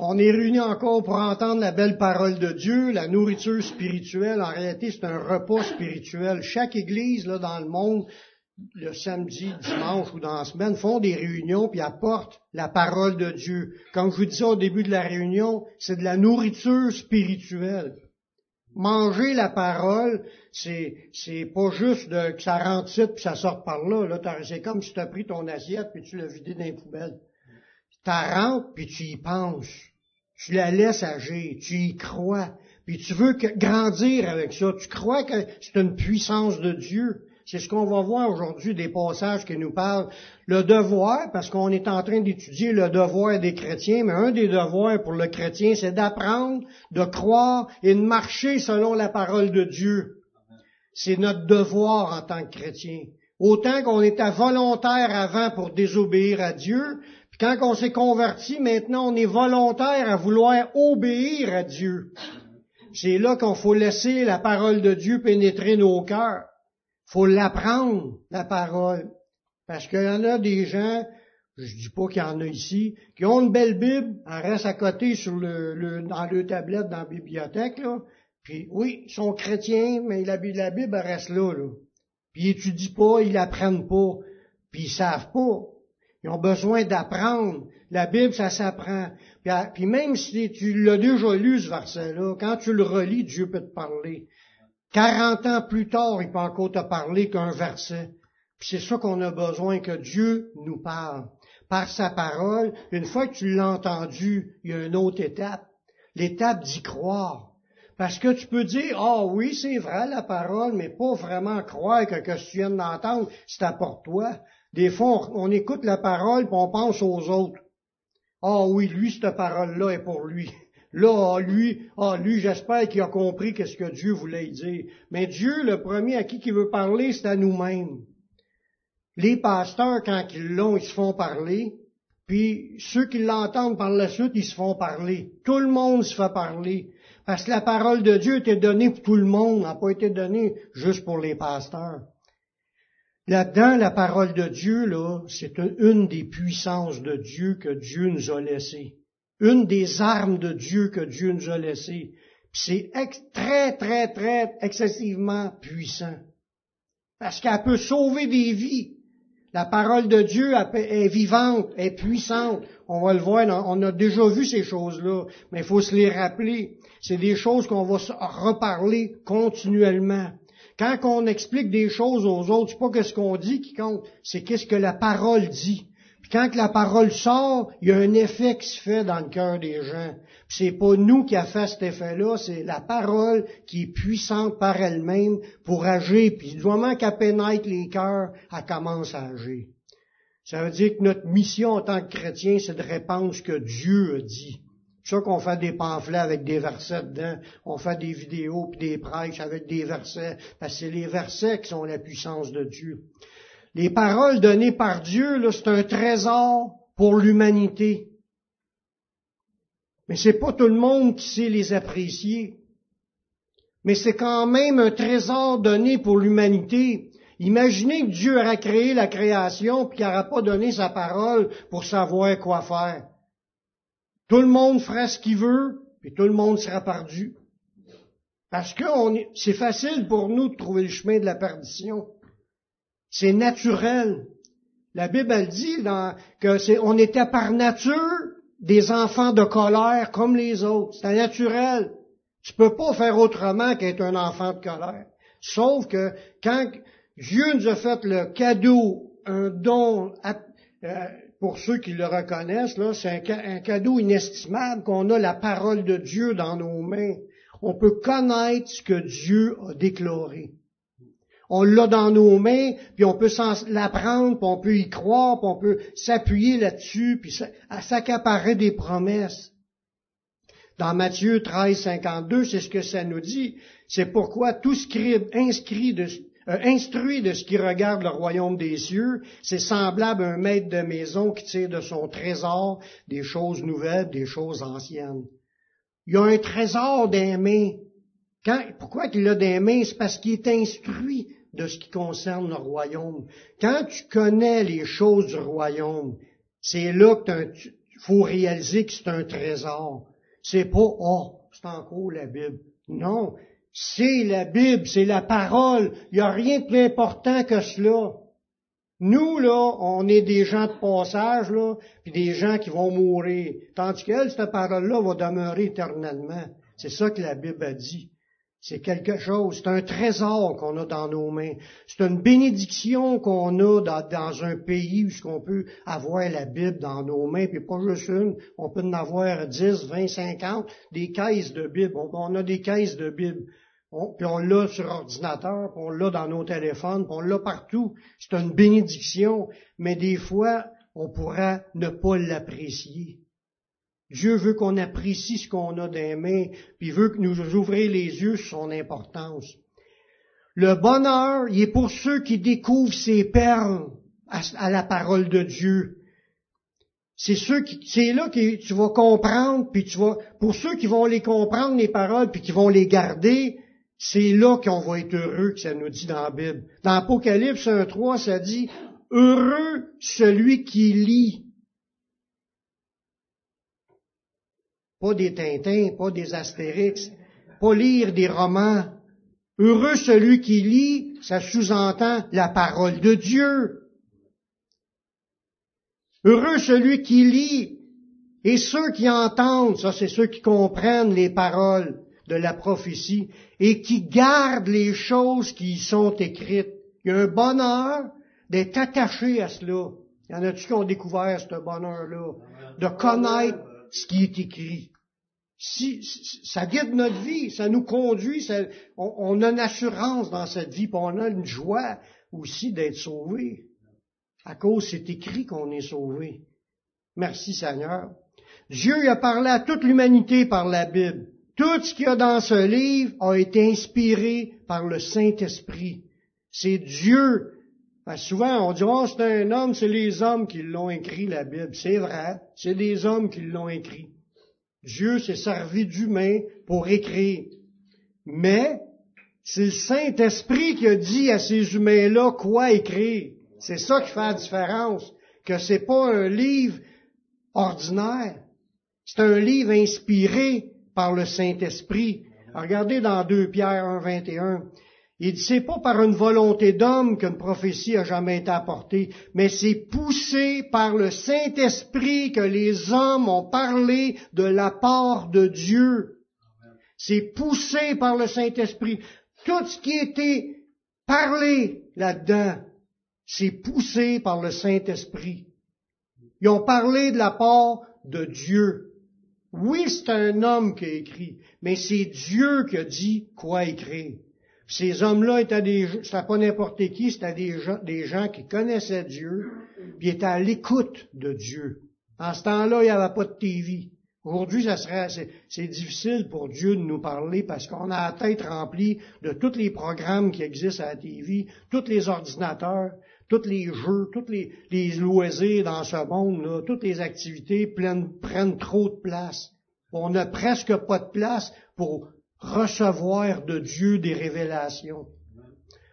On est réunis encore pour entendre la belle parole de Dieu, la nourriture spirituelle. En réalité, c'est un repas spirituel. Chaque église là, dans le monde, le samedi, dimanche ou dans la semaine, font des réunions puis apportent la parole de Dieu. Comme je vous disais au début de la réunion, c'est de la nourriture spirituelle. Manger la parole, c'est, c'est pas juste de, que ça rentre ici puis ça sort par là. là c'est comme si tu as pris ton assiette puis tu l'as vidé dans les poubelles. Tu rentres puis tu y penses. Tu la laisses agir, tu y crois. Puis tu veux grandir avec ça. Tu crois que c'est une puissance de Dieu. C'est ce qu'on va voir aujourd'hui des passages qui nous parlent. Le devoir, parce qu'on est en train d'étudier le devoir des chrétiens, mais un des devoirs pour le chrétien, c'est d'apprendre, de croire et de marcher selon la parole de Dieu. C'est notre devoir en tant que chrétien. Autant qu'on était volontaire avant pour désobéir à Dieu, quand on s'est converti, maintenant on est volontaire à vouloir obéir à Dieu. C'est là qu'on faut laisser la parole de Dieu pénétrer nos cœurs faut l'apprendre, la parole. Parce qu'il y en a des gens, je dis pas qu'il y en a ici, qui ont une belle Bible, elle reste à côté sur le, dans le tablette dans la bibliothèque, là. Puis oui, ils sont chrétiens, mais la, la Bible reste là, là. Puis ils étudient pas, ils l'apprennent pas, puis ils savent pas. Ils ont besoin d'apprendre. La Bible, ça s'apprend. Puis, même si tu l'as déjà lu, ce verset-là, quand tu le relis, Dieu peut te parler. 40 ans plus tard, il peut encore te parler qu'un verset. Puis c'est ça qu'on a besoin que Dieu nous parle. Par sa parole, une fois que tu l'as entendu, il y a une autre étape. L'étape d'y croire. Parce que tu peux dire, ah oh, oui, c'est vrai la parole, mais pas vraiment croire que, ce que tu viens d'entendre, c'est pour toi. Des fois, on, écoute la parole, puis on pense aux autres. Ah oui, lui, cette parole-là est pour lui. Là, lui, ah, lui, j'espère qu'il a compris qu'est-ce que Dieu voulait dire. Mais Dieu, le premier à qui il veut parler, c'est à nous-mêmes. Les pasteurs, quand ils l'ont, ils se font parler. Puis ceux qui l'entendent par la suite, ils se font parler. Tout le monde se fait parler. Parce que la parole de Dieu était donnée pour tout le monde, n'a pas été donnée juste pour les pasteurs. Là-dedans, la parole de Dieu, là, c'est une des puissances de Dieu que Dieu nous a laissées une des armes de Dieu que Dieu nous a laissées. C'est très, très, très excessivement puissant. Parce qu'elle peut sauver des vies. La parole de Dieu est vivante, est puissante. On va le voir, on a déjà vu ces choses-là, mais il faut se les rappeler. C'est des choses qu'on va reparler continuellement. Quand on explique des choses aux autres, c'est pas ce qu'on dit qui compte, c'est qu'est-ce que la parole dit. Puis quand la parole sort, il y a un effet qui se fait dans le cœur des gens. C'est pas nous qui a fait cet effet-là, c'est la parole qui est puissante par elle-même pour agir. Puis du moment qu'elle pénètre les cœurs, elle commence à agir. Ça veut dire que notre mission en tant que chrétien, c'est de répandre ce que Dieu a dit. C'est ça qu'on fait des pamphlets avec des versets dedans, on fait des vidéos puis des prêches avec des versets, parce que c'est les versets qui sont la puissance de Dieu. Les paroles données par Dieu, c'est un trésor pour l'humanité. Mais c'est pas tout le monde qui sait les apprécier. Mais c'est quand même un trésor donné pour l'humanité. Imaginez que Dieu aura créé la création puis qu'il n'aura pas donné sa parole pour savoir quoi faire. Tout le monde fera ce qu'il veut, puis tout le monde sera perdu. Parce que c'est facile pour nous de trouver le chemin de la perdition. C'est naturel. La Bible elle dit que c'est, on était par nature des enfants de colère comme les autres. C'est naturel. Tu peux pas faire autrement qu'être un enfant de colère. Sauf que quand Dieu nous a fait le cadeau, un don euh, pour ceux qui le reconnaissent, là, c'est un, cadeau inestimable qu'on a la parole de Dieu dans nos mains. On peut connaître ce que Dieu a déclaré on l'a dans nos mains, puis on peut l'apprendre, puis on peut y croire, puis on peut s'appuyer là-dessus, puis s'accaparer des promesses. Dans Matthieu 13, 52, c'est ce que ça nous dit. C'est pourquoi tout scribe inscrit de, euh, instruit de ce qui regarde le royaume des cieux, c'est semblable à un maître de maison qui tire de son trésor des choses nouvelles, des choses anciennes. Il y a un trésor mains. pourquoi il a des mains? C'est parce qu'il est instruit de ce qui concerne le royaume. Quand tu connais les choses du royaume, c'est là que faut réaliser que c'est un trésor. C'est pas, oh, c'est encore la Bible. Non, c'est la Bible, c'est la parole. Il n'y a rien de plus important que cela. Nous, là, on est des gens de passage, là, puis des gens qui vont mourir. Tandis qu'elle, cette parole-là, va demeurer éternellement. C'est ça que la Bible a dit. C'est quelque chose, c'est un trésor qu'on a dans nos mains. C'est une bénédiction qu'on a dans, un pays où on peut avoir la Bible dans nos mains, puis pas juste une, on peut en avoir 10, 20, 50, des caisses de Bible. On, a des caisses de Bible. Puis on l'a sur ordinateur, puis on l'a dans nos téléphones, puis on l'a partout. C'est une bénédiction, mais des fois, on pourra ne pas l'apprécier. Dieu veut qu'on apprécie ce qu'on a des mains, puis veut que nous ouvrions les yeux sur son importance. Le bonheur, il est pour ceux qui découvrent ces perles à, la parole de Dieu. C'est ceux qui, c'est là que tu vas comprendre, puis tu vas, pour ceux qui vont les comprendre, les paroles, puis qui vont les garder, c'est là qu'on va être heureux, que ça nous dit dans la Bible. Dans Apocalypse 1.3, ça dit, heureux celui qui lit pas des Tintins, pas des Astérix, pas lire des romans. Heureux celui qui lit, ça sous-entend la parole de Dieu. Heureux celui qui lit, et ceux qui entendent, ça c'est ceux qui comprennent les paroles de la prophétie, et qui gardent les choses qui y sont écrites. Il y a un bonheur d'être attaché à cela. Il y en a-tu qui ont découvert ce bonheur-là? De connaître ce qui est écrit. Si, ça guide notre vie, ça nous conduit, on, a une assurance dans cette vie, puis on a une joie aussi d'être sauvé. À cause, c'est écrit qu'on est sauvé. Merci Seigneur. Dieu a parlé à toute l'humanité par la Bible. Tout ce qu'il y a dans ce livre a été inspiré par le Saint-Esprit. C'est Dieu. souvent, on dit, oh, c'est un homme, c'est les hommes qui l'ont écrit, la Bible. C'est vrai, c'est des hommes qui l'ont écrit. Dieu s'est servi d'humain pour écrire. Mais c'est le Saint-Esprit qui a dit à ces humains-là quoi écrire. C'est ça qui fait la différence. Que c'est pas un livre ordinaire. C'est un livre inspiré par le Saint-Esprit. Regardez dans 2 Pierre 1, 21. Il dit, c'est pas par une volonté d'homme qu'une prophétie a jamais été apportée, mais c'est poussé par le Saint-Esprit que les hommes ont parlé de la part de Dieu. C'est poussé par le Saint-Esprit. Tout ce qui été parlé là-dedans, c'est poussé par le Saint-Esprit. Ils ont parlé de la part de Dieu. Oui, c'est un homme qui a écrit, mais c'est Dieu qui a dit quoi écrire. Ces hommes-là étaient des, c'était pas n'importe qui, c'était des gens, qui connaissaient Dieu, puis étaient à l'écoute de Dieu. En ce temps-là, il n'y avait pas de TV. Aujourd'hui, ça serait, c'est, difficile pour Dieu de nous parler parce qu'on a la tête remplie de tous les programmes qui existent à la TV, tous les ordinateurs, tous les jeux, tous les, les loisirs dans ce monde-là, toutes les activités prennent, prennent trop de place. On n'a presque pas de place pour recevoir de Dieu des révélations.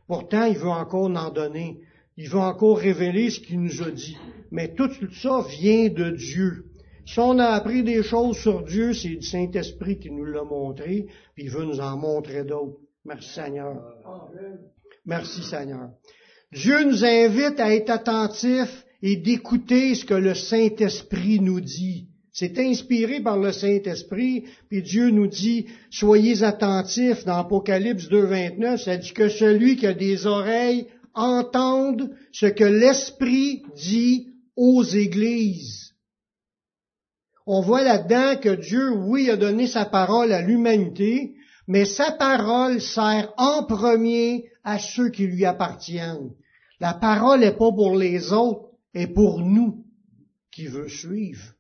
Pourtant, il veut encore en donner. Il veut encore révéler ce qu'il nous a dit. Mais tout ça vient de Dieu. Si on a appris des choses sur Dieu, c'est le Saint-Esprit qui nous l'a montré, puis il veut nous en montrer d'autres. Merci Seigneur. Merci Seigneur. Dieu nous invite à être attentifs et d'écouter ce que le Saint-Esprit nous dit. C'est inspiré par le Saint-Esprit, puis Dieu nous dit, soyez attentifs dans Apocalypse 2.29, ça dit que celui qui a des oreilles entende ce que l'Esprit dit aux églises. On voit là-dedans que Dieu, oui, a donné sa parole à l'humanité, mais sa parole sert en premier à ceux qui lui appartiennent. La parole n'est pas pour les autres, est pour nous qui veut suivre.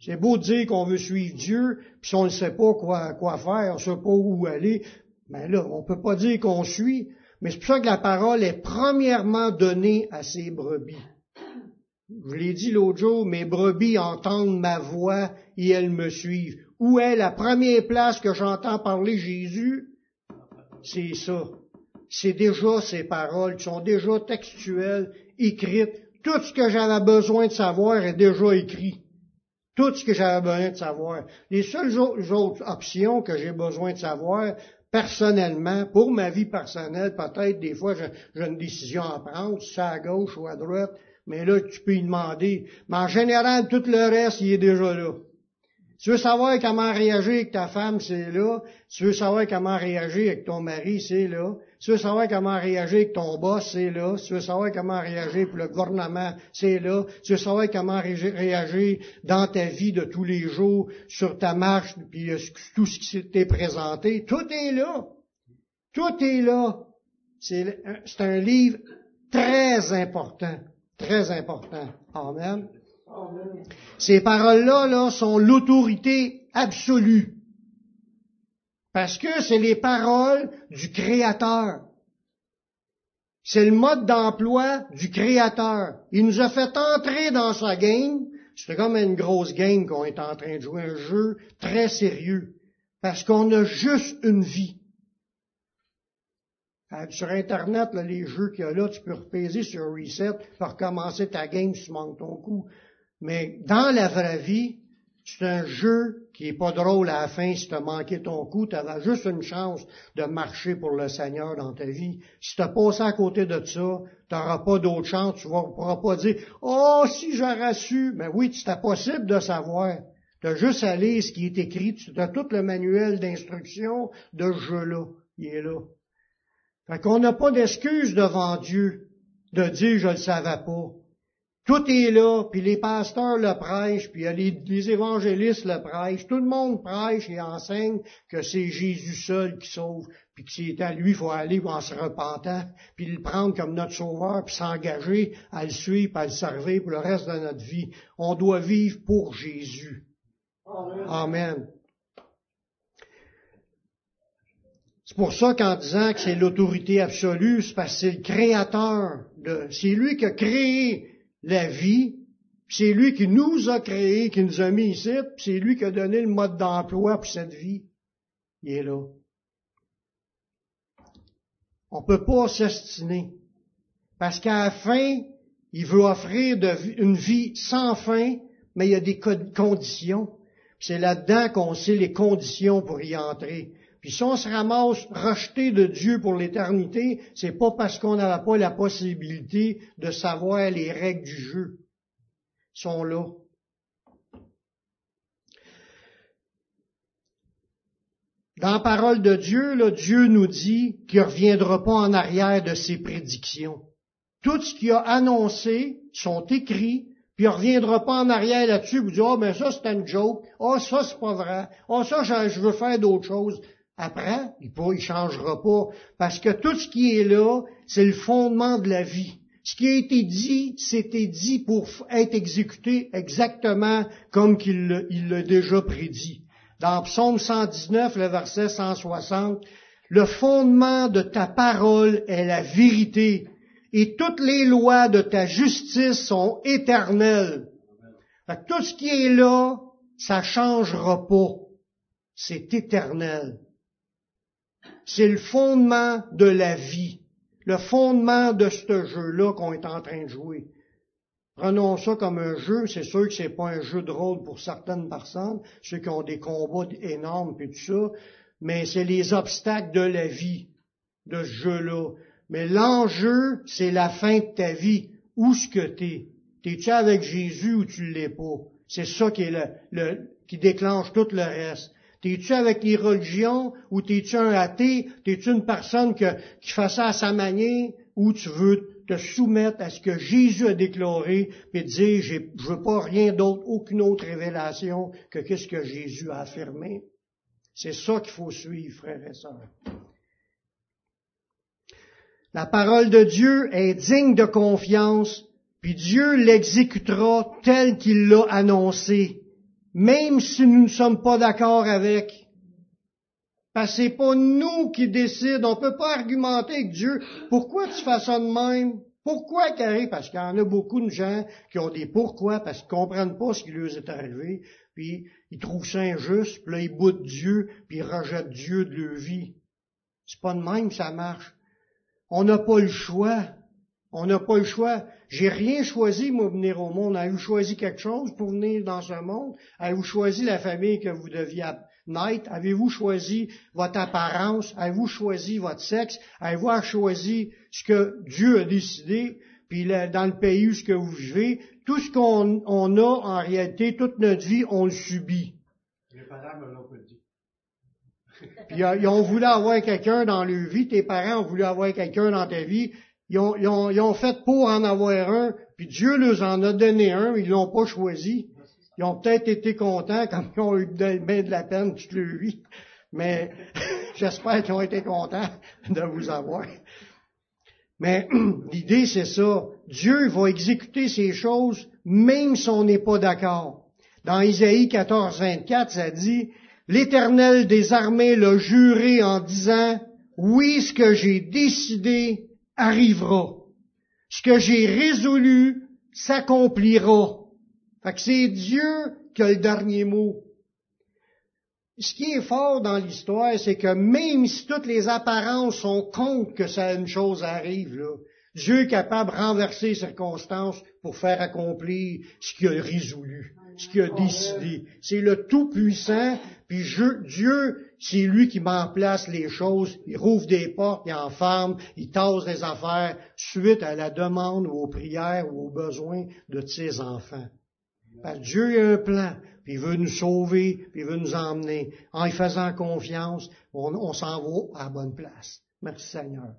C'est beau dire qu'on veut suivre Dieu, puis si on ne sait pas quoi, faire, on ne sait pas où aller, mais là, on ne peut pas dire qu'on suit, mais c'est pour ça que la parole est premièrement donnée à ses brebis. Je l'ai dit l'autre jour, mes brebis entendent ma voix et elles me suivent. Où est la première place que j'entends parler Jésus? C'est ça. C'est déjà ces paroles qui sont déjà textuelles, écrites. Tout ce que j'avais besoin de savoir est déjà écrit. tout ce que j'avais besoin de savoir. Les seules autres options que j'ai besoin de savoir, personnellement, pour ma vie personnelle, peut-être des fois j'ai une décision à prendre, si c'est à gauche ou à droite, mais là tu peux y demander. Mais en général, tout le reste, il est déjà là. Tu veux savoir comment réagir avec ta femme, c'est là. Tu veux savoir comment réagir avec ton mari, c'est là. Tu veux savoir comment réagir avec ton boss, c'est là. Tu veux savoir comment réagir pour le gouvernement, c'est là. Tu veux savoir comment réagir dans ta vie de tous les jours, sur ta marche, puis euh, tout ce qui t'est présenté. Tout est là. Tout est là. C'est un livre très important. Très important. Amen. Ces paroles-là là, sont l'autorité absolue. Parce que c'est les paroles du Créateur. C'est le mode d'emploi du Créateur. Il nous a fait entrer dans sa game. C'est comme une grosse game qu'on est en train de jouer, un jeu très sérieux. Parce qu'on a juste une vie. Euh, sur Internet, les jeux qu'il y a là, tu peux repaiser sur Reset pour recommencer ta game si tu manques ton coup. Mais dans la vraie vie, c'est un jeu qui est pas drôle à la fin si tu as manqué ton coup, tu avais juste une chance de marcher pour le Seigneur dans ta vie. Si tu as passé à côté de ça, tu n'auras pas d'autre chance, tu ne pourras pas dire Oh, si j'aurais su, mais oui, c'est possible de savoir. Tu as juste à lire ce qui est écrit, tu as tout le manuel d'instruction de ce jeu-là. Il est là. Fait qu'on n'a pas d'excuse devant Dieu de dire je le savais pas. Tout est là, puis les pasteurs le prêchent, puis les, évangélistes le prêchent. Tout le monde prêche et enseigne que c'est Jésus seul qui sauve, puis que c'est à lui il faut aller en se repentant, puis le prendre comme notre sauveur, puis s'engager à le suivre, à le servir pour le reste de notre vie. On doit vivre pour Jésus. Amen. Amen. C'est pour ça qu'en disant que c'est l'autorité absolue, c'est parce que c'est le créateur, c'est lui qui a créé la vie, c'est lui qui nous a créés, qui nous a mis ici, c'est lui qui a donné le mode d'emploi pour cette vie. Il est là. On peut pas s'estiner. Parce qu'à la fin, il veut offrir une vie sans fin, mais il y a des conditions. C'est là-dedans qu'on sait les conditions pour y entrer. Puis si on se ramasse rejeté de Dieu pour l'éternité, c'est pas parce qu'on n'avait pas la possibilité de savoir les règles du jeu. Ils sont là. Dans la parole de Dieu, là, Dieu nous dit qu'il ne reviendra pas en arrière de ses prédictions. Tout ce qu'il a annoncé sont écrits, puis il ne reviendra pas en arrière là-dessus, vous dire, oh, mais ça, c'est une joke. Oh, ça, c'est pas vrai. Oh, ça, je veux faire d'autres choses. Après, il ne changera pas, parce que tout ce qui est là, c'est le fondement de la vie. Ce qui a été dit, c'était dit pour être exécuté exactement comme qu'il l'a déjà prédit. Dans Psaume 119, le verset 160, le fondement de ta parole est la vérité, et toutes les lois de ta justice sont éternelles. tout ce qui est là, ça changera pas. C'est éternel. C'est le fondement de la vie, le fondement de ce jeu-là qu'on est en train de jouer. Prenons ça comme un jeu, c'est sûr que c'est pas un jeu de rôle pour certaines personnes, ceux qui ont des combats énormes et tout ça, mais c'est les obstacles de la vie, de ce jeu-là. Mais l'enjeu, c'est la fin de ta vie. Où ce que t'es? T'es-tu avec Jésus ou tu l'es pas? C'est ça qui est le, qui déclenche tout le reste. T'es-tu avec les religions ou t'es-tu un athée? T'es-tu une personne qui fait ça à sa manière ou tu veux te soumettre à ce que Jésus a déclaré et dire, je veux pas rien d'autre, aucune autre révélation que qu'est-ce que Jésus a affirmé? C'est ça qu'il faut suivre, frères et sœurs. La parole de Dieu est digne de confiance, puis Dieu l'exécutera tel qu'il l'a annoncé même si nous ne sommes pas d'accord avec. Parce que c'est pas nous qui décidons. On peut pas argumenter avec Dieu. Pourquoi tu fais ça de même? Pourquoi carré? Parce qu'il y en a beaucoup de gens qui ont des pourquoi, parce qu'ils comprennent pas ce qui leur est arrivé, puis ils trouvent ça injuste, puis là ils boutent Dieu, puis ils rejettent Dieu de leur vie. C'est pas de même ça marche. On n'a pas le choix. On n'a pas le choix. J'ai rien choisi, moi, venir au monde. Avez-vous choisi quelque chose pour venir dans ce monde? Avez-vous choisi la famille que vous deviez naître? Avez-vous choisi votre apparence? Avez-vous choisi votre sexe? Avez-vous choisi ce que Dieu a décidé? Puis dans le pays où ce que vous vivez, tout ce qu'on a en réalité, toute notre vie, on le subit. Les parents me l'ont pas dit. Puis ils ont voulu avoir quelqu'un dans leur vie, tes parents ont voulu avoir quelqu'un dans ta vie, ils ont, ils, ont, ils ont, fait pour en avoir un, puis Dieu leur en a donné un, ils l'ont pas choisi. Ils ont peut-être été contents quand ils ont eu bien de la peine toute leur vie, mais j'espère qu'ils ont été contents de vous avoir. Mais l'idée, c'est ça. Dieu va exécuter ces choses même si on n'est pas d'accord. Dans Isaïe 14, 24, ça dit, L'Éternel des armées l'a juré en disant, oui, ce que j'ai décidé arrivera. Ce que j'ai résolu s'accomplira. Fait que c'est Dieu qui a le dernier mot. Ce qui est fort dans l'histoire, c'est que même si toutes les apparences sont contre que ça une chose arrive, là, Dieu est capable de renverser les circonstances pour faire accomplir ce qu'il a résolu, ce qu'il a décidé. C'est le Tout-Puissant, puis Dieu, c'est lui qui met en place les choses, il rouvre des portes, il enferme, il tasse des affaires suite à la demande ou aux prières ou aux besoins de ses enfants. Dieu a un plan, puis il veut nous sauver, puis il veut nous emmener. En y faisant confiance, on, on s'en va à la bonne place. Merci Seigneur.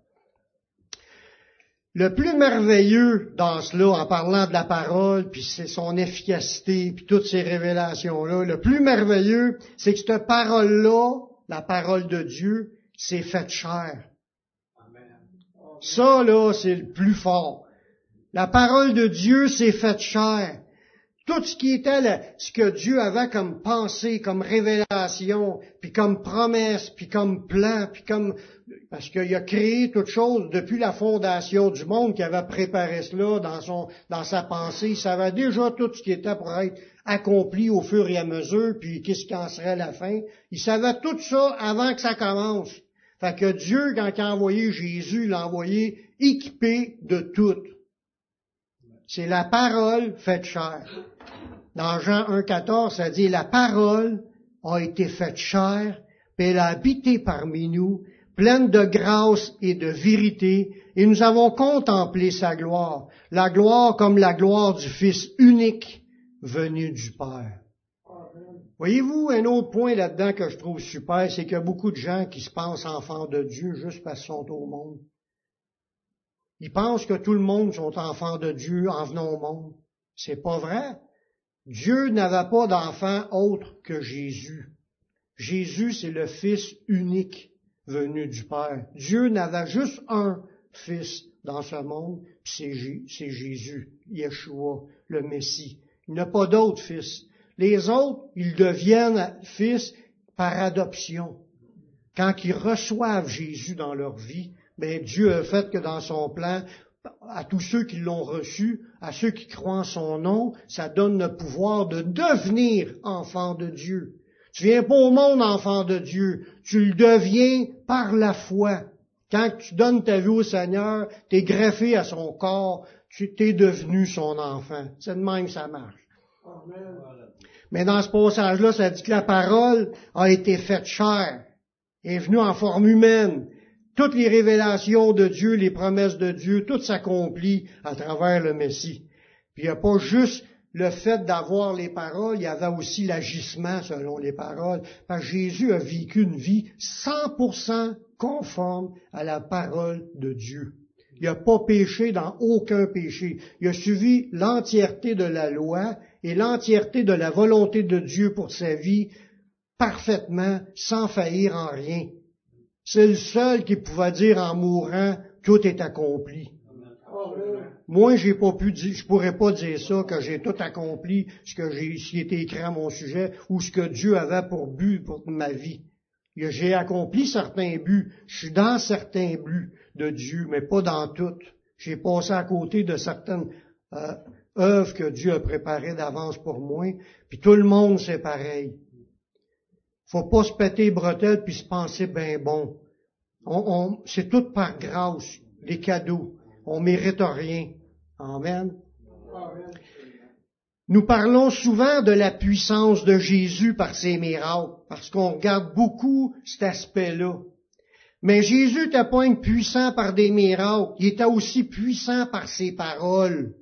Le plus merveilleux dans cela, en parlant de la parole, puis c'est son efficacité, puis toutes ces révélations-là, le plus merveilleux, c'est que cette parole-là, la parole de Dieu, s'est faite chair. Ça, là, c'est le plus fort. La parole de Dieu s'est faite chair. Tout ce qui était ce que Dieu avait comme pensée, comme révélation, puis comme promesse, puis comme plan, puis comme parce qu'il a créé toute chose depuis la fondation du monde, qui avait préparé cela dans son dans sa pensée. Il savait déjà tout ce qui était pour être accompli au fur et à mesure, puis qu'est-ce qui en serait la fin. Il savait tout ça avant que ça commence. Fait que Dieu, quand il a envoyé Jésus, l'a envoyé équipé de tout. C'est la parole faite chair. Dans Jean 1,14, ça dit, la parole a été faite chair, puis elle a habité parmi nous, pleine de grâce et de vérité, et nous avons contemplé sa gloire, la gloire comme la gloire du Fils unique venu du Père. Voyez-vous, un autre point là-dedans que je trouve super, c'est qu'il y a beaucoup de gens qui se pensent enfants de Dieu juste parce qu'ils sont au monde. Ils pensent que tout le monde sont enfants de Dieu en venant au monde. C'est pas vrai. Dieu n'avait pas d'enfant autre que Jésus. Jésus, c'est le Fils unique venu du Père. Dieu n'avait juste un Fils dans ce monde, c'est Jésus, Yeshua, le Messie. Il n'a pas d'autres fils. Les autres, ils deviennent fils par adoption. Quand ils reçoivent Jésus dans leur vie, ben Dieu a fait que dans son plan, à tous ceux qui l'ont reçu, à ceux qui croient en son nom, ça donne le pouvoir de devenir enfant de Dieu. Tu viens pas au monde enfant de Dieu, tu le deviens par la foi. Quand tu donnes ta vie au Seigneur, tu es greffé à son corps, tu t'es devenu son enfant. C'est de même que ça marche. Mais dans ce passage-là, ça dit que la parole a été faite chair, est venue en forme humaine, toutes les révélations de Dieu, les promesses de Dieu, tout s'accomplit à travers le Messie. Puis il n'y a pas juste le fait d'avoir les paroles, il y avait aussi l'agissement selon les paroles, parce Jésus a vécu une vie 100% conforme à la parole de Dieu. Il n'a pas péché dans aucun péché. Il a suivi l'entièreté de la loi et l'entièreté de la volonté de Dieu pour sa vie parfaitement, sans faillir en rien. C'est le seul qui pouvait dire en mourant, tout est accompli. Moi, j'ai pas pu dire, je pourrais pas dire ça, que j'ai tout accompli, ce que j'ai, ce qui était écrit à mon sujet, ou ce que Dieu avait pour but pour ma vie. J'ai accompli certains buts, je suis dans certains buts de Dieu, mais pas dans toutes. J'ai passé à côté de certaines euh, œuvres que Dieu a préparées d'avance pour moi, puis tout le monde c'est pareil. Faut pas se péter les bretelles puis se penser ben bon. On, c'est tout par grâce, les cadeaux. On mérite rien. Amen. Nous parlons souvent de la puissance de Jésus par ses miracles, parce qu'on regarde beaucoup cet aspect-là. Mais Jésus n'était pas puissant par des miracles, il était aussi puissant par ses paroles.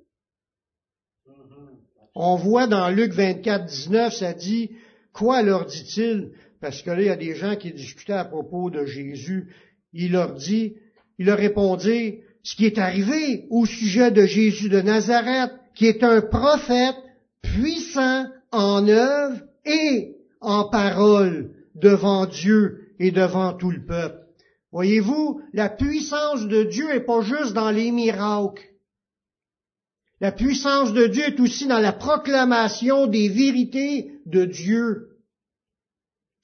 On voit dans Luc 24, 19, ça dit, quoi leur dit-il? Parce que là, il y a des gens qui discutaient à propos de Jésus. Il leur dit, il leur répondit, ce qui est arrivé au sujet de Jésus de Nazareth, qui est un prophète puissant en œuvre et en parole devant Dieu et devant tout le peuple. Voyez-vous, la puissance de Dieu n'est pas juste dans les miracles. La puissance de Dieu est aussi dans la proclamation des vérités de Dieu.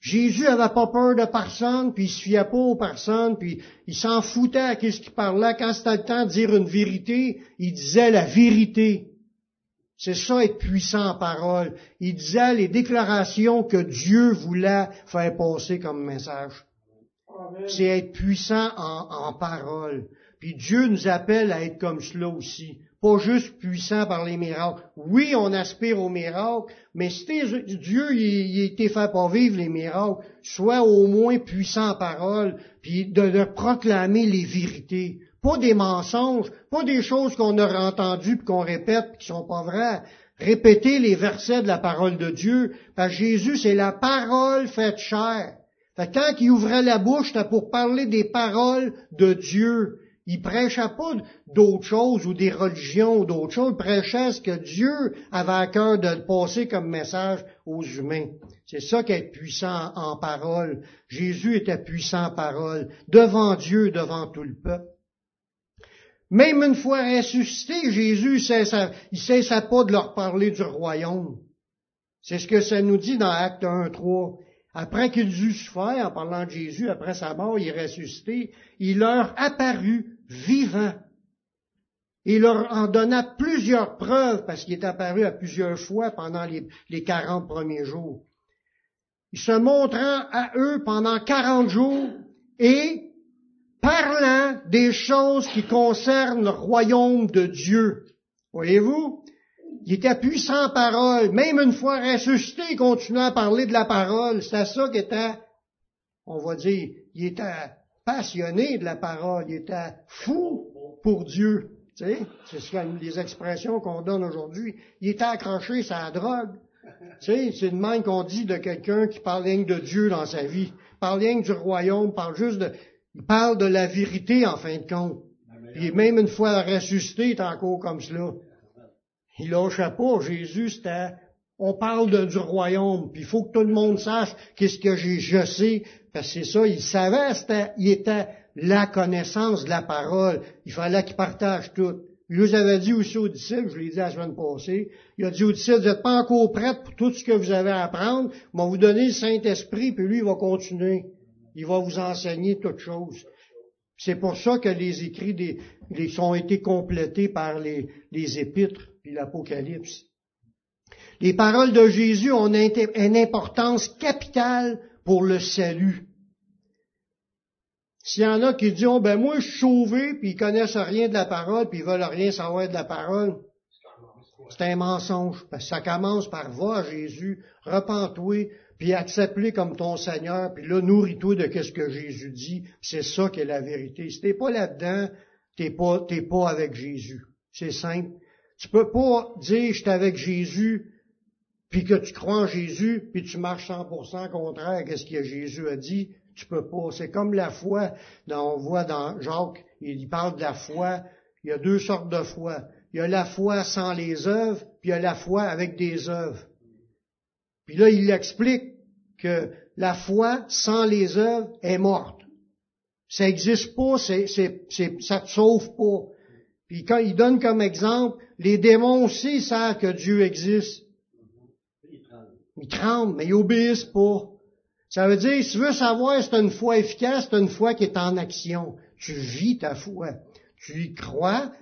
Jésus avait pas peur de personne, puis il se fiait pas aux personnes, puis il s'en foutait à ce qu'il parlait. Quand c'était le temps de dire une vérité, il disait la vérité. C'est ça être puissant en parole. Il disait les déclarations que Dieu voulait faire passer comme message. C'est être puissant en, en parole. Puis Dieu nous appelle à être comme cela aussi pas juste puissant par les miracles. Oui, on aspire aux miracles, mais si Dieu il, était fait pour vivre les miracles, soit au moins puissant en parole, puis de, de proclamer les vérités. Pas des mensonges, pas des choses qu'on a entendues puis qu'on répète puis qui sont pas vraies. Répéter les versets de la parole de Dieu, parce que Jésus, c'est la parole faite chair. Fait quand il ouvrait la bouche, c'était pour parler des paroles de Dieu. Il prêchait pas d'autres choses ou des religions ou d'autres choses. Il prêchait ce que Dieu avait à cœur de passer comme message aux humains. C'est ça qu'être puissant en parole. Jésus était puissant en parole, devant Dieu, devant tout le peuple. Même une fois ressuscité, Jésus il cessa pas de leur parler du royaume. C'est ce que ça nous dit dans Acte 1, 3. Après qu'ils eut souffert, en parlant de Jésus, après sa mort, il est ressuscité, il leur apparut vivant. Il leur en donna plusieurs preuves parce qu'il est apparu à plusieurs fois pendant les, quarante premiers jours. Il se montrant à eux pendant quarante jours et parlant des choses qui concernent le royaume de Dieu. Voyez-vous? Il était puissant en parole. Même une fois ressuscité, il continuait à parler de la parole. C'est ça qui était, on va dire, il était passionné de la parole, il était fou pour Dieu. Tu sais, c'est ce les expressions qu'on donne aujourd'hui. Il était accroché à la drogue. Tu sais, c'est une même qu'on dit de quelqu'un qui parle rien de Dieu dans sa vie. Parle rien du royaume, parle juste de, il parle de la vérité en fin de compte. Puis même une fois ressuscité, il est encore comme cela. Il lâchait pas. Jésus, c'était, on parle de, du royaume, puis il faut que tout le monde sache qu'est-ce que j'ai, je sais, parce que c'est ça, il savait, c'était, il était la connaissance de la parole. Il fallait qu'il partage tout. Il nous avait dit aussi aux disciples, je l'ai dit la semaine passée, il a dit aux disciples, vous n'êtes pas encore prêts pour tout ce que vous avez à apprendre, on va vous donner le Saint-Esprit, puis lui, il va continuer. Il va vous enseigner toutes choses. C'est pour ça que les écrits des, ont été complétés par les, les épîtres puis l'Apocalypse. Les paroles de Jésus ont une importance capitale pour le salut. S'il y en a qui disent, oh, ben moi je suis sauvé, puis ils connaissent rien de la parole, puis ils veulent rien savoir de la parole, c'est un mensonge. Parce que ça commence par va à Jésus, repens-toi, puis accepte-le comme ton Seigneur, puis là, nourris-toi de ce que Jésus dit. C'est ça qui est la vérité. Si t'es pas là-dedans, t'es pas, pas avec Jésus. C'est simple. Tu peux pas dire je suis avec Jésus, puis que tu crois en Jésus, puis tu marches 100% contraire à ce que Jésus a dit, tu peux pas. C'est comme la foi. on voit dans Jacques, il parle de la foi. Il y a deux sortes de foi. Il y a la foi sans les œuvres, puis il y a la foi avec des œuvres. Puis là, il explique que la foi sans les œuvres est morte. Ça n'existe pas, c'est, ça te sauve pas. Puis quand il donne comme exemple, les démons aussi savent que Dieu existe. Ils tremblent, mais ils obéissent pas. Ça veut dire, si tu veux savoir si tu une foi efficace, c'est une foi qui est en action. Tu vis ta foi. Tu y crois,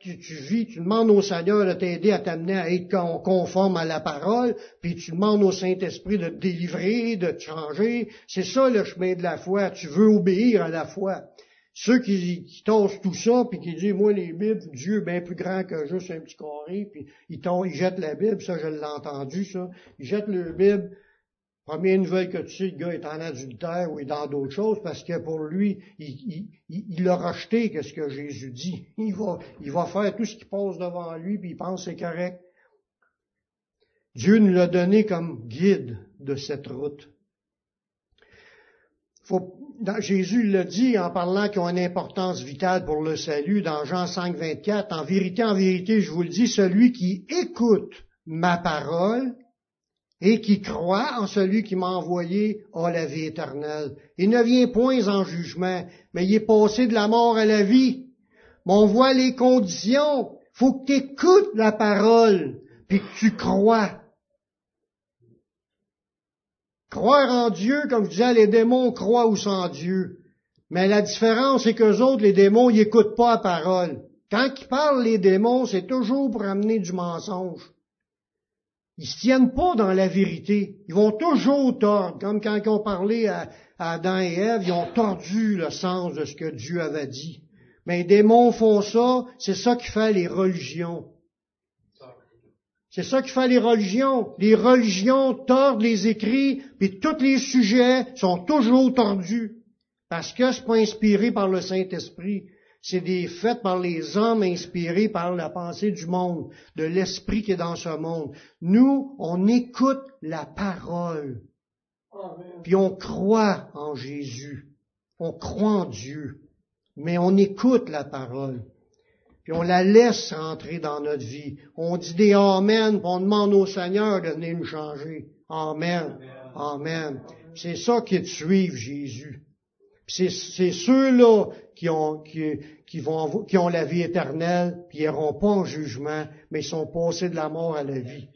tu, vis, tu demandes au Seigneur de t'aider à t'amener à être conforme à la parole, puis tu demandes au Saint-Esprit de te délivrer, de te changer. C'est ça le chemin de la foi. Tu veux obéir à la foi. Ceux qui, qui tassent tout ça, puis qui disent, moi, les Bibles, Dieu est bien plus grand que juste un petit carré, puis ils, ils jettent la Bible, ça, je l'ai entendu, ça. Ils jettent le Bible, Première nouvelle que tu sais, le gars est en adultère ou est dans d'autres choses parce que pour lui, il, il, il a rejeté ce que Jésus dit. Il va, il va faire tout ce qui passe devant lui puis il pense c'est correct. Dieu nous l'a donné comme guide de cette route. Faut, Jésus l'a dit en parlant qu'ils ont une importance vitale pour le salut dans Jean 5, 24. En vérité, en vérité, je vous le dis, celui qui écoute ma parole et qui croit en celui qui m'a envoyé a la vie éternelle. Il ne vient point en jugement, mais il est passé de la mort à la vie. Mais on voit les conditions. Faut que tu écoutes la parole, puis que tu crois. Croire en Dieu, comme je disais, les démons croient ou sans Dieu. Mais la différence, c'est qu'eux autres, les démons, ils écoutent pas la parole. Quand ils parlent, les démons, c'est toujours pour amener du mensonge. Ils se tiennent pas dans la vérité. Ils vont toujours tordre, comme quand ils ont parlé à, Adam et Ève, ils ont tordu le sens de ce que Dieu avait dit. Mais les démons font ça, c'est ça qui fait les religions. C'est ça qui fait les religions. Les religions tordent les écrits, puis tous les sujets sont toujours tordus. Parce que c'est pas inspiré par le Saint-Esprit c'est des faits par les hommes inspirés par la pensée du monde, de l'esprit qui est dans ce monde. Nous, on écoute la parole. Puis on croit en Jésus. On croit en Dieu. Mais on écoute la parole. Puis on la laisse rentrer dans notre vie. On dit des Amen, puis on demande au Seigneur de venir nous changer. Amen. Amen. C'est ça qui est de suivre Jésus. C'est ceux-là qui ont la vie éternelle, puis ils n'iront pas en jugement, mais ils sont passés de la mort à la vie.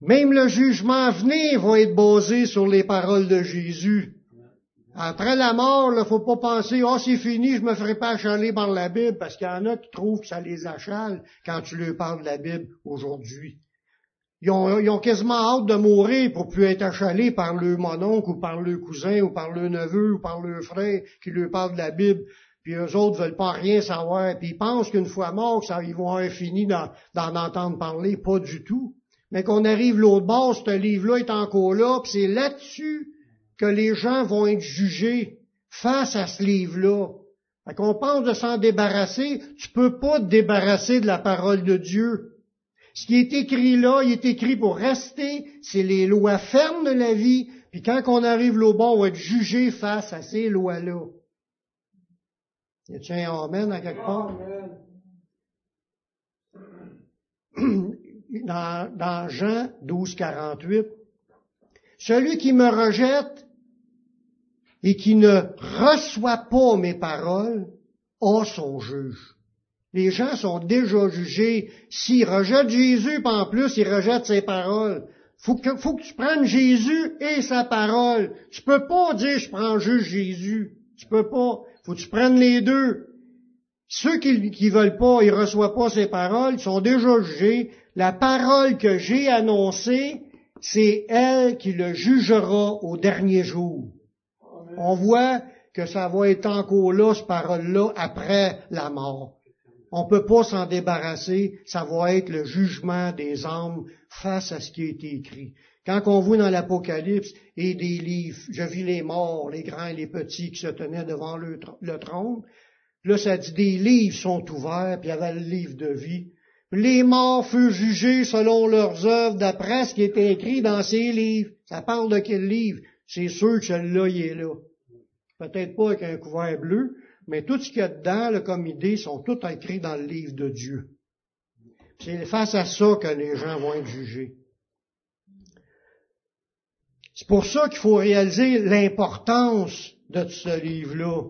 Même le jugement à venir va être basé sur les paroles de Jésus. Après la mort, il ne faut pas penser, oh c'est fini, je me ferai pas achaler par la Bible, parce qu'il y en a qui trouvent que ça les achale quand tu leur parles de la Bible aujourd'hui. Ils ont, quasiment hâte de mourir pour plus être achalés par le mononcle ou par le cousin ou par le neveu ou par le frère qui lui parle de la Bible. Puis eux autres veulent pas rien savoir. Puis ils pensent qu'une fois morts, ça, ils vont avoir fini d'en, entendre parler. Pas du tout. Mais qu'on arrive l'autre bord, ce livre-là est encore là, puis c'est là-dessus que les gens vont être jugés face à ce livre-là. Fait qu'on pense de s'en débarrasser, tu peux pas te débarrasser de la parole de Dieu. Ce qui est écrit là, il est écrit pour rester, c'est les lois fermes de la vie, puis quand on arrive au bon, on va être jugé face à ces lois-là. Y a-t-il un Amen à quelque part? Dans, dans Jean 12, 48, celui qui me rejette et qui ne reçoit pas mes paroles a son juge. Les gens sont déjà jugés. S'ils rejettent Jésus, pas en plus, ils rejettent ses paroles. Faut que, faut que tu prennes Jésus et sa parole. Tu peux pas dire je prends juste Jésus. Tu peux pas. Faut que tu prennes les deux. Ceux qui, qui veulent pas, ils reçoivent pas ses paroles, sont déjà jugés. La parole que j'ai annoncée, c'est elle qui le jugera au dernier jour. On voit que ça va être encore là, cette parole-là, après la mort. On ne peut pas s'en débarrasser, ça va être le jugement des âmes face à ce qui a été écrit. Quand on voit dans l'Apocalypse et des livres, je vis les morts, les grands et les petits qui se tenaient devant le, trône, là ça dit des livres sont ouverts, puis il y avait le livre de vie. Les morts furent jugés selon leurs œuvres d'après ce qui était écrit dans ces livres. Ça parle de quel livre? C'est sûr que celui-là, il est là. Peut-être pas avec un couvert bleu, mais tout ce qu'il y a dedans, comme idée, sont tout écrits dans le livre de Dieu. C'est face à ça que les gens vont être jugés. C'est pour ça qu'il faut réaliser l'importance de ce livre-là.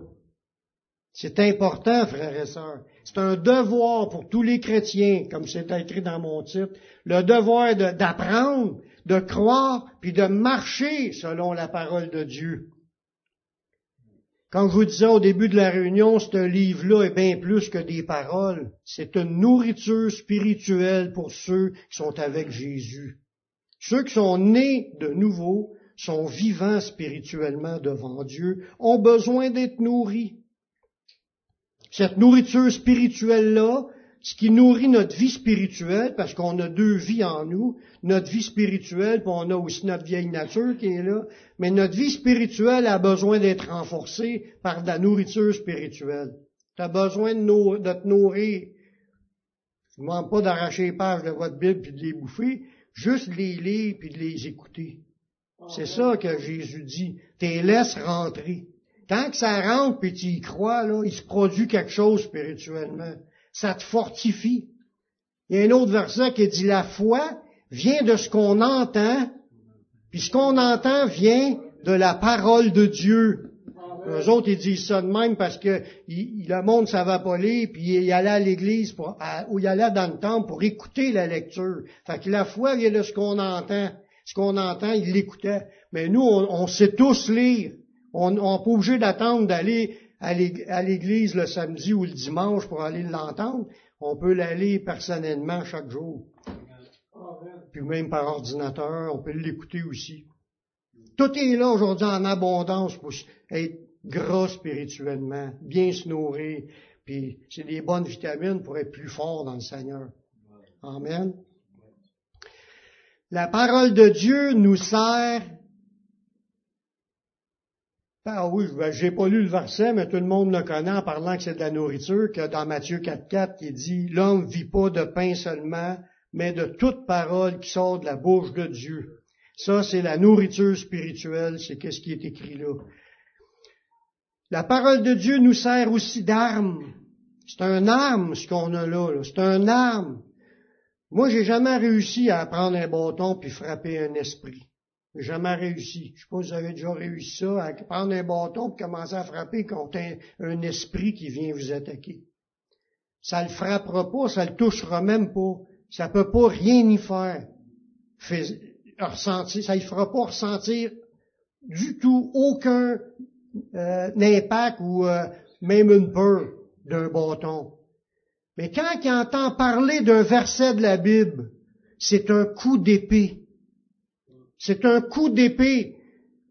C'est important, frères et sœurs. C'est un devoir pour tous les chrétiens, comme c'est écrit dans mon titre, le devoir d'apprendre, de croire, puis de marcher selon la parole de Dieu. Comme je vous disais au début de la réunion, ce livre-là est bien plus que des paroles. C'est une nourriture spirituelle pour ceux qui sont avec Jésus. Ceux qui sont nés de nouveau, sont vivants spirituellement devant Dieu, ont besoin d'être nourris. Cette nourriture spirituelle-là, ce qui nourrit notre vie spirituelle, parce qu'on a deux vies en nous, notre vie spirituelle, puis on a aussi notre vieille nature qui est là, mais notre vie spirituelle a besoin d'être renforcée par de la nourriture spirituelle. Tu as besoin de, de, te nourrir. Je ne demande pas d'arracher les pages de votre Bible puis de les bouffer, juste de les lire puis de les écouter. C'est ça que Jésus dit. T'es laisse rentrer. Tant que ça rentre puis tu y crois, là, il se produit quelque chose spirituellement. Ça te fortifie. Il y a un autre verset qui dit la foi vient de ce qu'on entend, puis ce qu'on entend vient de la parole de Dieu. Eux autres, ils disent ça de même parce que le monde ça va pas lire, puis il allait à l'église pour, ou il allait dans le temple pour écouter la lecture. Fait que la foi vient de ce qu'on entend. Ce qu'on entend, il l'écoutait. Mais nous, on, sait tous lire. On n'est pas obligé d'attendre d'aller à l'église le samedi ou le dimanche pour aller l'entendre. On peut l'aller personnellement chaque jour. Puis même par ordinateur, on peut l'écouter aussi. Tout est là aujourd'hui en abondance pour être gras spirituellement, bien se nourrir, puis c'est des bonnes vitamines pour être plus fort dans le Seigneur. Amen. La parole de Dieu nous sert. Ah oui, ben, j'ai pas lu le verset, mais tout le monde le connaît en parlant que c'est de la nourriture, que dans Matthieu 4.4, il dit, l'homme vit pas de pain seulement, mais de toute parole qui sort de la bouche de Dieu. Ça, c'est la nourriture spirituelle, c'est qu'est-ce qui est écrit là. La parole de Dieu nous sert aussi d'arme. C'est un arme ce qu'on a là, c'est un arme. Moi, j'ai jamais réussi à prendre un bâton puis frapper un esprit. Jamais réussi. Je sais pas vous avez déjà réussi ça, à prendre un bâton puis commencer à frapper contre un, esprit qui vient vous attaquer. Ça le frappera pas, ça le touchera même pas. Ça peut pas rien y faire. ça ne fera pas ressentir du tout aucun euh, impact ou euh, même une peur d'un bâton. Mais quand il entend parler d'un verset de la Bible, c'est un coup d'épée. C'est un coup d'épée.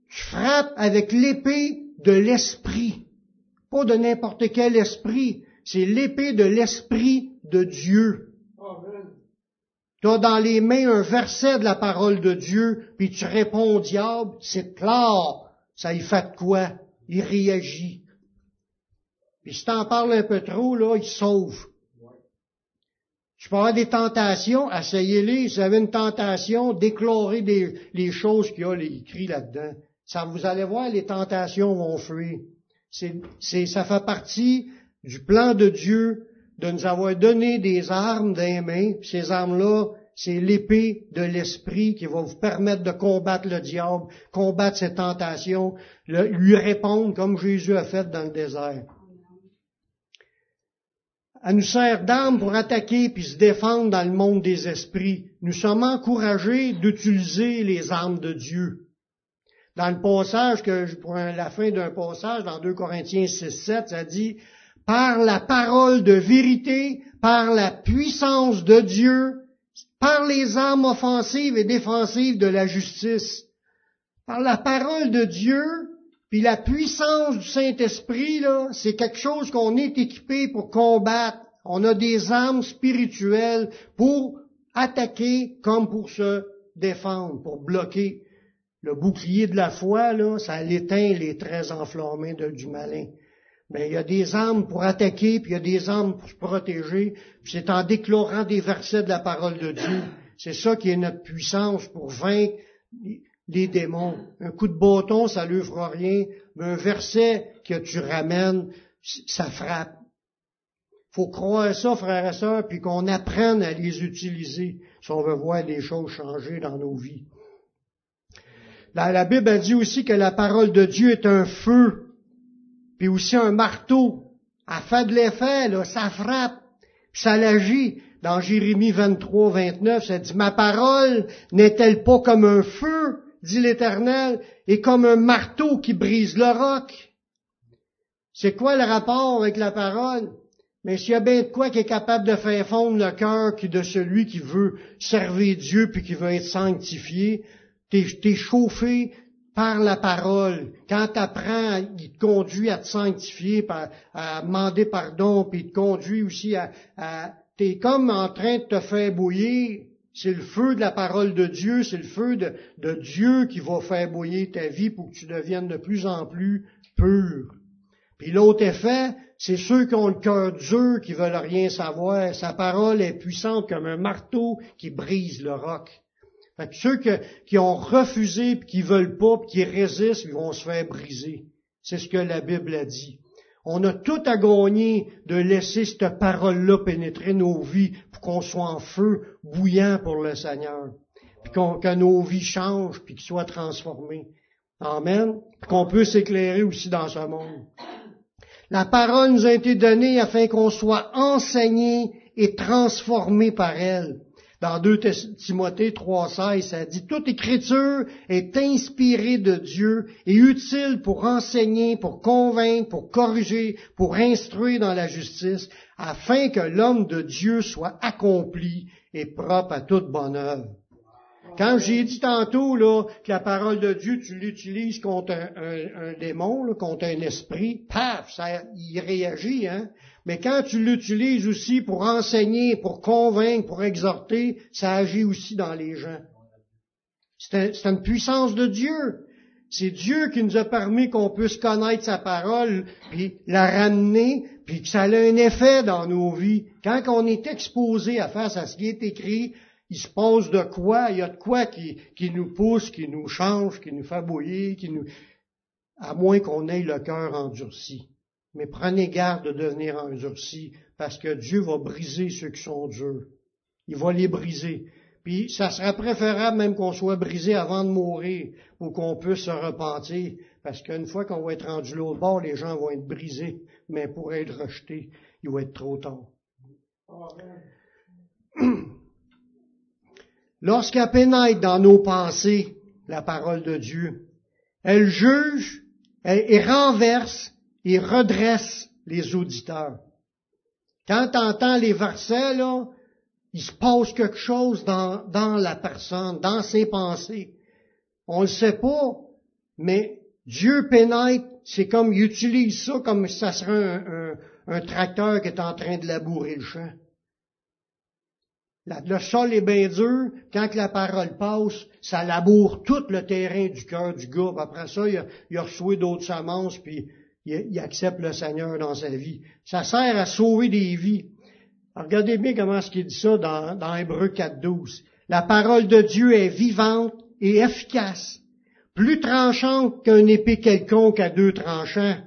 Tu frappes avec l'épée de l'esprit. Pas de n'importe quel esprit. C'est l'épée de l'esprit de Dieu. Tu as dans les mains un verset de la parole de Dieu, puis tu réponds au diable, c'est clair. Ça y fait quoi? Il réagit. Puis si t'en parles un peu trop, là, il sauve. Tu peux avoir des tentations, asseyez-les. Si vous avez une tentation, déclarez des, les choses qu'il y a écrit là-dedans. Ça, vous allez voir, les tentations vont fuir. C'est, ça fait partie du plan de Dieu de nous avoir donné des armes les mains. Ces armes-là, c'est l'épée de l'esprit qui va vous permettre de combattre le diable, combattre ses tentations, lui répondre comme Jésus a fait dans le désert elle nous sert d'arme pour attaquer puis se défendre dans le monde des esprits. Nous sommes encouragés d'utiliser les armes de Dieu. Dans le passage que, pour la fin d'un passage, dans 2 Corinthiens 6, 7, ça dit, par la parole de vérité, par la puissance de Dieu, par les armes offensives et défensives de la justice, par la parole de Dieu, puis la puissance du Saint-Esprit, là, c'est quelque chose qu'on est équipé pour combattre. On a des armes spirituelles pour attaquer comme pour se défendre, pour bloquer. Le bouclier de la foi, là, ça l'éteint les traits enflammés du malin. Mais il y a des armes pour attaquer, puis il y a des armes pour se protéger. C'est en déclarant des versets de la parole de Dieu. C'est ça qui est notre puissance pour vaincre les démons. Un coup de bâton, ça ne fera rien, mais un verset que tu ramènes, ça frappe. faut croire ça, frères et sœurs, puis qu'on apprenne à les utiliser si on veut voir les choses changer dans nos vies. La, Bible a dit aussi que la parole de Dieu est un feu, puis aussi un marteau. À fait de l'effet, ça frappe, puis ça l'agit. Dans Jérémie 23, 29, ça dit, ma parole n'est-elle pas comme un feu dit l'Éternel, est comme un marteau qui brise le roc. C'est quoi le rapport avec la parole? Mais s'il y a bien de quoi qui est capable de faire fondre le cœur de celui qui veut servir Dieu puis qui veut être sanctifié, t'es, chauffé, par la parole. Quand tu apprends, il te conduit à te sanctifier, à, demander pardon, puis il te conduit aussi à, à t'es comme en train de te faire bouillir. C'est le feu de la parole de Dieu, c'est le feu de, Dieu qui va faire bouillir ta vie pour que tu deviennes de plus en plus pur. Puis l'autre effet, c'est ceux qui ont le cœur dur, qui veulent rien savoir. Sa parole est puissante comme un marteau qui brise le roc. Fait ceux qui ont refusé, puis qui veulent pas, puis qui résistent, ils vont se faire briser. C'est ce que la Bible a dit. On a tout à gagner de laisser cette parole-là pénétrer nos vies pour qu'on soit en feu bouillant pour le Seigneur. Puis que nos vies changent, puis qu'ils soient transformés. Amen. Qu'on peut s'éclairer aussi dans ce monde. La parole nous a été donnée afin qu'on soit enseigné et transformé par elle. Dans 2 Timothée 3,16, ça dit, toute écriture est inspirée de Dieu et utile pour enseigner, pour convaincre, pour corriger, pour instruire dans la justice, afin que l'homme de Dieu soit accompli et propre à toute bonne œuvre. Quand j'ai dit tantôt là, que la parole de Dieu, tu l'utilises contre un, démon, contre un esprit, paf, ça, il réagit. Hein? Mais quand tu l'utilises aussi pour enseigner, pour convaincre, pour exhorter, ça agit aussi dans les gens. C'est une puissance de Dieu. C'est Dieu qui nous a permis qu'on puisse connaître sa parole, puis la ramener, puis que ça a un effet dans nos vies. Quand on est exposé à face à ce qui est écrit, il se passe de quoi, il y a de quoi qui, qui nous pousse, qui nous change, qui nous fait bouillir, qui nous, à moins qu'on ait le cœur endurci. Mais prenez garde de devenir endurci, parce que Dieu va briser ceux qui sont durs. Il va les briser. Puis ça sera préférable même qu'on soit brisé avant de mourir, pour qu'on puisse se repentir, parce qu'une fois qu'on va être rendu l'autre bord, les gens vont être brisés, mais pour être rejetés, il va être trop tard. Lorsqu'elle pénètre dans nos pensées, la parole de Dieu, elle juge et renverse et redresse les auditeurs. Quand tu entends les versets, il se passe quelque chose dans, dans la personne, dans ses pensées. On ne le sait pas, mais Dieu pénètre, c'est comme, il utilise ça comme si ça serait un, un tracteur qui est en train de labourer le champ le sol est bien dur, quand la parole passe, ça laboure tout le terrain du cœur du gars. après ça, il a, a reçu d'autres semences, puis il, accepte le Seigneur dans sa vie. Ça sert à sauver des vies. regardez bien comment ce qu'il dit ça dans, dans Hébreu 4.12. La parole de Dieu est vivante et efficace, plus tranchante qu'un épée quelconque à deux tranchants,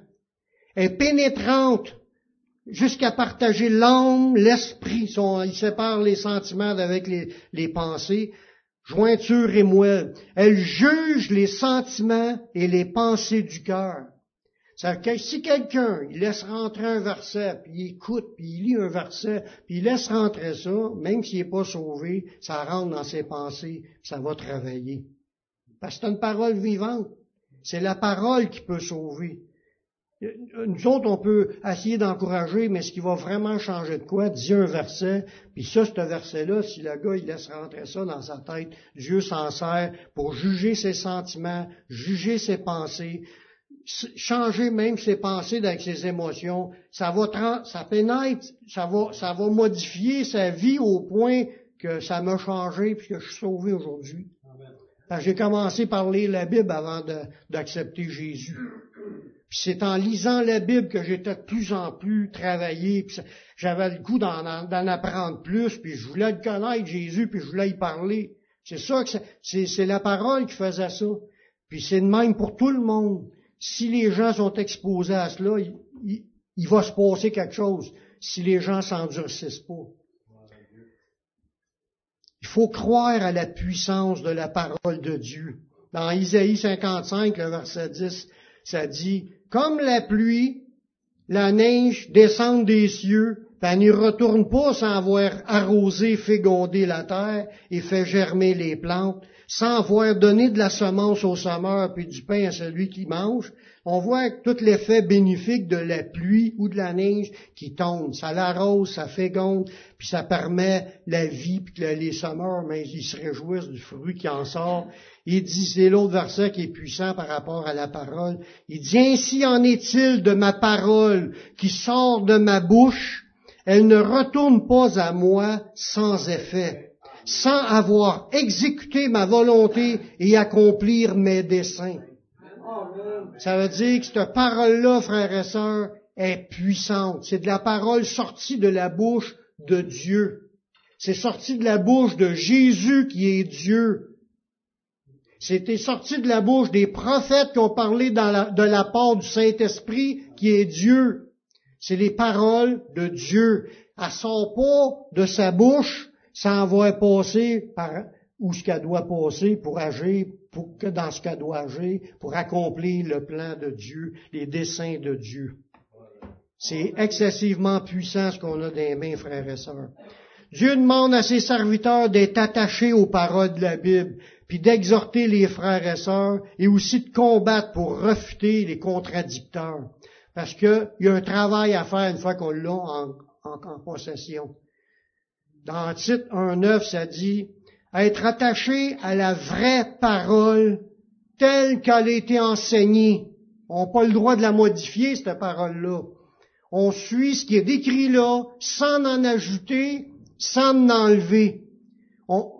est pénétrante jusqu'à partager l'âme, l'esprit, il sépare les sentiments avec les, les pensées, jointure et moelle. Elle juge les sentiments et les pensées du cœur. Que si quelqu'un, il laisse rentrer un verset, puis il écoute, puis il lit un verset, puis il laisse rentrer ça, même s'il n'est pas sauvé, ça rentre dans ses pensées, ça va travailler. Parce que c'est une parole vivante. C'est la parole qui peut sauver. Nous autres, on peut essayer d'encourager, mais ce qui va vraiment changer de quoi, dis un verset, puis ça, ce verset-là, si le gars, il laisse rentrer ça dans sa tête, Dieu s'en sert pour juger ses sentiments, juger ses pensées, changer même ses pensées avec ses émotions. Ça va, ça pénètre, ça va, ça va modifier sa vie au point que ça m'a changé puis que je suis sauvé aujourd'hui. J'ai commencé par lire la Bible avant d'accepter Jésus. Puis c'est en lisant la Bible que j'étais de plus en plus travaillé, puis j'avais le goût d'en, apprendre plus, puis je voulais le connaître, Jésus, puis je voulais y parler. C'est ça que c'est, la parole qui faisait ça. Puis c'est de même pour tout le monde. Si les gens sont exposés à cela, il, il va se passer quelque chose si les gens s'endurcissent pas. Il faut croire à la puissance de la parole de Dieu. Dans Isaïe 55, le verset 10, ça dit, comme la pluie, la neige descend des cieux elle n'y retourne pas sans avoir arrosé, fécondé la terre et fait germer les plantes, sans avoir donné de la semence au semeur puis du pain à celui qui mange, on voit tout l'effet bénéfique de la pluie ou de la neige qui tombe. Ça l'arrose, ça féconde, puis ça permet la vie, puis que les semeurs, mais ils se réjouissent du fruit qui en sort. Il dit, c'est l'autre verset qui est puissant par rapport à la parole. Il dit, ainsi en est-il de ma parole qui sort de ma bouche, elle ne retourne pas à moi sans effet, sans avoir exécuté ma volonté et accomplir mes desseins. Ça veut dire que cette parole-là, frères et sœurs, est puissante. C'est de la parole sortie de la bouche de Dieu. C'est sorti de la bouche de Jésus qui est Dieu. C'était sorti de la bouche des prophètes qui ont parlé de la part du Saint-Esprit qui est Dieu. C'est les paroles de Dieu. Elle sort pas de sa bouche sans avoir passé par où ce qu'elle doit passer pour agir, pour que dans ce qu'elle doit agir, pour accomplir le plan de Dieu, les desseins de Dieu. C'est excessivement puissant ce qu'on a dans les mains, frères et sœurs. Dieu demande à ses serviteurs d'être attachés aux paroles de la Bible, puis d'exhorter les frères et sœurs, et aussi de combattre pour refuter les contradicteurs. Parce qu'il y a un travail à faire une fois qu'on l'a en, en, possession. Dans titre 1.9, ça dit, être attaché à la vraie parole telle qu'elle a été enseignée. On n'a pas le droit de la modifier, cette parole-là. On suit ce qui est décrit là, sans en ajouter, sans en enlever.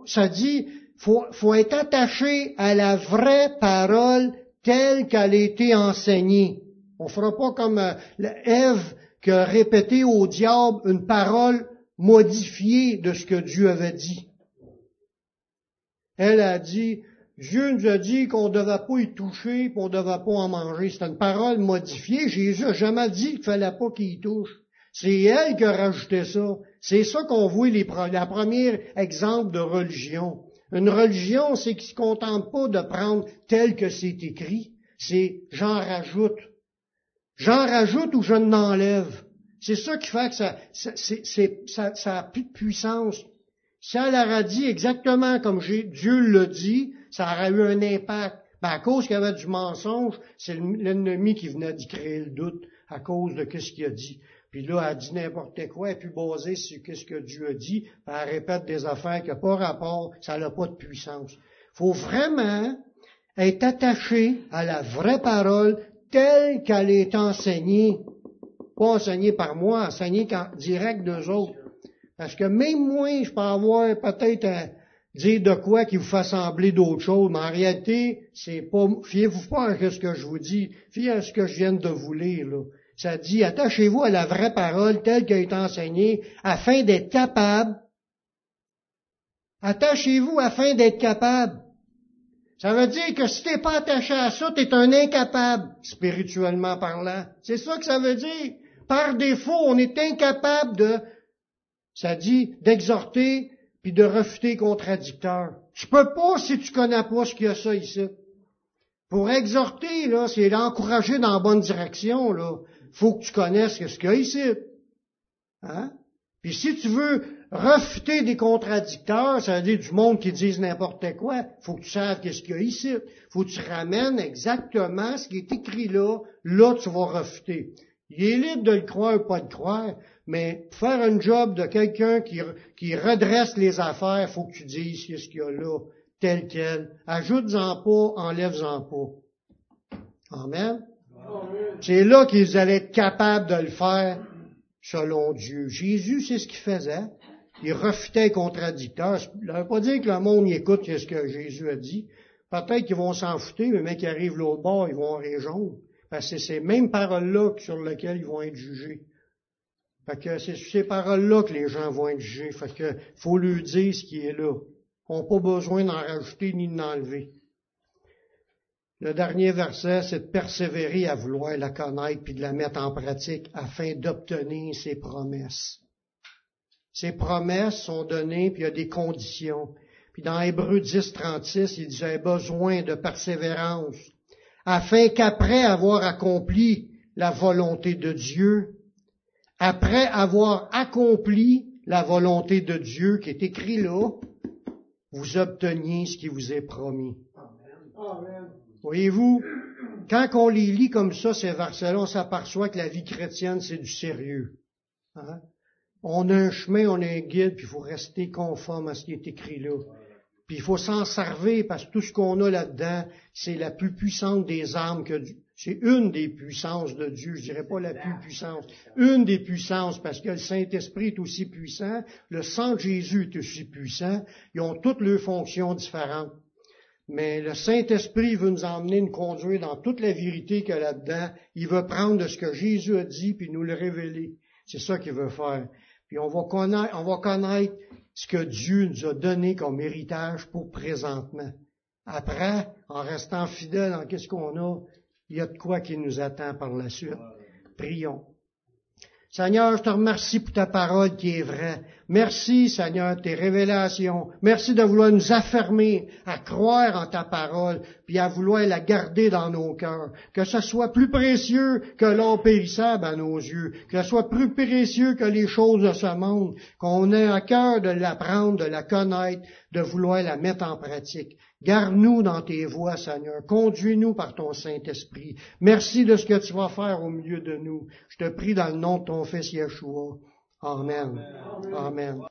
ça dit, faut, faut être attaché à la vraie parole telle qu'elle a été enseignée. On fera pas comme euh, Ève qui a répété au diable une parole modifiée de ce que Dieu avait dit. Elle a dit, Dieu nous a dit qu'on ne devait pas y toucher, qu'on ne devait pas en manger. C'est une parole modifiée. Jésus n'a jamais dit qu'il ne fallait pas qu'il y touche. C'est elle qui a rajouté ça. C'est ça qu'on voit les, la première exemple de religion. Une religion, c'est qu'il ne se contente pas de prendre tel que c'est écrit. C'est j'en rajoute. J'en rajoute ou je n'enlève. C'est ça qui fait que ça, ça, a plus de puissance. Si elle aurait dit exactement comme Dieu l'a dit, ça aurait eu un impact. Ben, à cause qu'il y avait du mensonge, c'est l'ennemi qui venait d'y créer le doute à cause de ce qu'il a dit. Puis là, elle dit n'importe quoi, est plus basée sur ce que Dieu a dit, puis elle répète des affaires qui n'ont pas rapport, ça n'a pas de puissance. Faut vraiment être attaché à la vraie parole telle qu'elle est enseignée. Pas enseignée par moi, enseignée direct d'eux autres. Parce que même moi, je peux avoir peut-être à dire de quoi qui vous fait sembler d'autres choses, mais en réalité, c'est pas, fiez-vous pas à ce que je vous dis, fiez à ce que je viens de vous lire, là. Ça dit, attachez-vous à la vraie parole telle qu'elle est enseignée, afin d'être capable. Attachez-vous afin d'être capable. Ça veut dire que si t'es pas attaché à ça, t'es un incapable, spirituellement parlant. C'est ça que ça veut dire. Par défaut, on est incapable de ça dit d'exhorter puis de refuter contradicteurs. Tu peux pas si tu connais pas ce qu'il y a ça ici. Pour exhorter, là, c'est l'encourager dans la bonne direction, là. Faut que tu connaisses ce qu'il y a ici. Hein? Puis si tu veux refuter des contradicteurs, ça veut dire du monde qui disent n'importe quoi, faut que tu saches qu'est-ce qu'il y a ici. Faut que tu ramènes exactement ce qui est écrit là, là tu vas refuter. Il est libre de le croire ou pas de croire, mais faire un job de quelqu'un qui, qui redresse les affaires, il faut que tu dises ce qu'il y a là, tel quel. Ajoute-en pas, enlève-en pas. Amen. C'est là qu'ils allaient être capables de le faire selon Dieu. Jésus, c'est ce qu'il faisait. Il refutait les contradicteurs. Il ne veut pas dire que le monde écoute ce que Jésus a dit. Peut-être qu'ils vont s'en foutre, mais mec qui arrive l'autre bord, ils vont en région. Parce que c'est ces mêmes paroles-là sur lesquelles ils vont être jugés. Fait que c'est sur ces paroles-là que les gens vont être jugés. Fait que faut lui dire ce qui est là. On n'a pas besoin d'en rajouter ni d'enlever. Le dernier verset, c'est de persévérer à vouloir la connaître puis de la mettre en pratique afin d'obtenir ses promesses. Ces promesses sont données puis il y a des conditions. Puis dans Hébreu 10, 36, il disait besoin de persévérance afin qu'après avoir accompli la volonté de Dieu, après avoir accompli la volonté de Dieu qui est écrit là, vous obteniez ce qui vous est promis. Voyez-vous, quand on les lit comme ça, ces versets-là, on s'aperçoit que la vie chrétienne, c'est du sérieux. Hein? On a un chemin, on a un guide, puis il faut rester conforme à ce qui est écrit là. Puis il faut s'en servir parce que tout ce qu'on a là-dedans, c'est la plus puissante des armes que Dieu. C'est une des puissances de Dieu, je dirais pas la plus puissante, une des puissances parce que le Saint-Esprit est aussi puissant, le sang de Jésus est aussi puissant, ils ont toutes leurs fonctions différentes. Mais le Saint-Esprit veut nous emmener, nous conduire dans toute la vérité qu'il y a là-dedans. Il veut prendre de ce que Jésus a dit puis nous le révéler. C'est ça qu'il veut faire. Puis on va connaître, ce que Dieu nous a donné comme héritage pour présentement. Après, en restant fidèle en qu'est-ce qu'on a, il y a de quoi qui nous attend par la suite. Prions. Seigneur, je te remercie pour ta parole qui est vraie. Merci, Seigneur, tes révélations. Merci de vouloir nous affermer à croire en ta parole, puis à vouloir la garder dans nos cœurs. Que ce soit plus précieux que l'or périssable à nos yeux, que ce soit plus précieux que les choses de ce monde, qu'on ait à cœur de l'apprendre, de la connaître, de vouloir la mettre en pratique. Garde-nous dans tes voies, Seigneur. Conduis-nous par ton Saint-Esprit. Merci de ce que tu vas faire au milieu de nous. Je te prie dans le nom de ton Fils Yeshua. Amen. Amen.